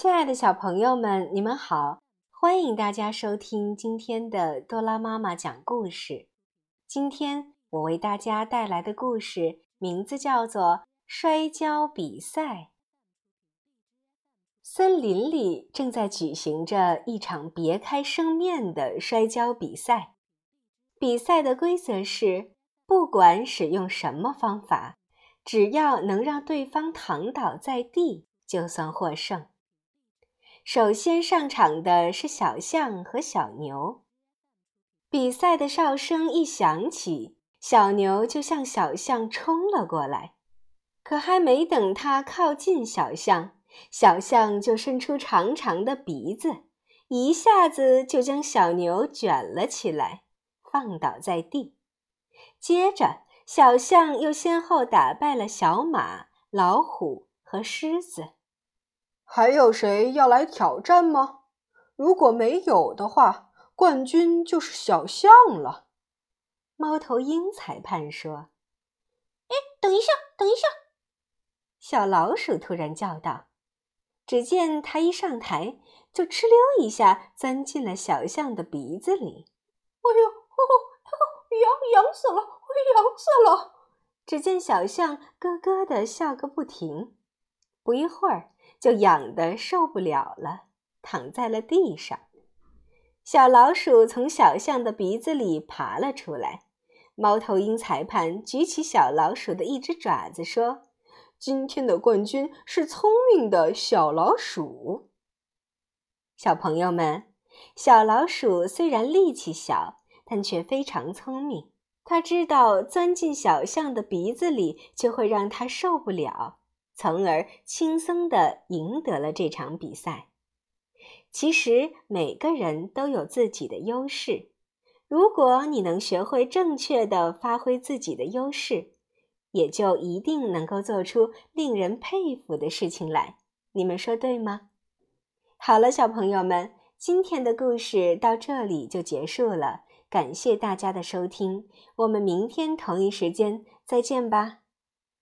亲爱的小朋友们，你们好！欢迎大家收听今天的多拉妈妈讲故事。今天我为大家带来的故事名字叫做《摔跤比赛》。森林里正在举行着一场别开生面的摔跤比赛。比赛的规则是，不管使用什么方法，只要能让对方躺倒在地，就算获胜。首先上场的是小象和小牛。比赛的哨声一响起，小牛就向小象冲了过来。可还没等它靠近小象，小象就伸出长长的鼻子，一下子就将小牛卷了起来，放倒在地。接着，小象又先后打败了小马、老虎和狮子。还有谁要来挑战吗？如果没有的话，冠军就是小象了。猫头鹰裁判说：“哎，等一下，等一下！”小老鼠突然叫道。只见它一上台，就哧溜一下钻进了小象的鼻子里。哎呦，哦痒痒死了，痒死了！只见小象咯咯的笑个不停。不一会儿。就痒得受不了了，躺在了地上。小老鼠从小象的鼻子里爬了出来。猫头鹰裁判举起小老鼠的一只爪子说：“今天的冠军是聪明的小老鼠。”小朋友们，小老鼠虽然力气小，但却非常聪明。它知道钻进小象的鼻子里就会让它受不了。从而轻松地赢得了这场比赛。其实每个人都有自己的优势，如果你能学会正确的发挥自己的优势，也就一定能够做出令人佩服的事情来。你们说对吗？好了，小朋友们，今天的故事到这里就结束了。感谢大家的收听，我们明天同一时间再见吧。